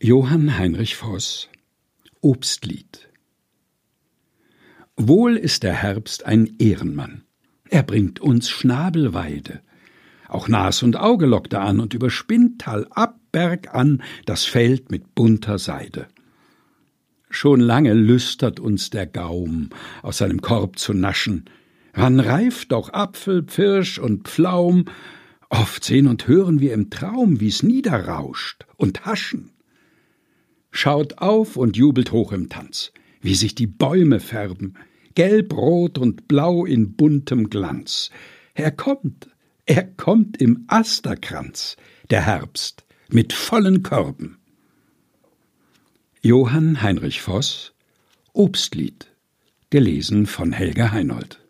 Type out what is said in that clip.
Johann Heinrich Voss Obstlied Wohl ist der Herbst ein Ehrenmann. Er bringt uns Schnabelweide. Auch Nas und Auge lockt er an und überspinnt Tal ab, Berg an das Feld mit bunter Seide. Schon lange lüstert uns der Gaum, aus seinem Korb zu naschen. Wann reift doch Apfel, Pfirsch und Pflaum? Oft sehen und hören wir im Traum, wie's niederrauscht und haschen schaut auf und jubelt hoch im Tanz, wie sich die Bäume färben, gelb, rot und blau in buntem Glanz. Er kommt, er kommt im Asterkranz, der Herbst, mit vollen Körben. Johann Heinrich Voss Obstlied gelesen von Helga Heinold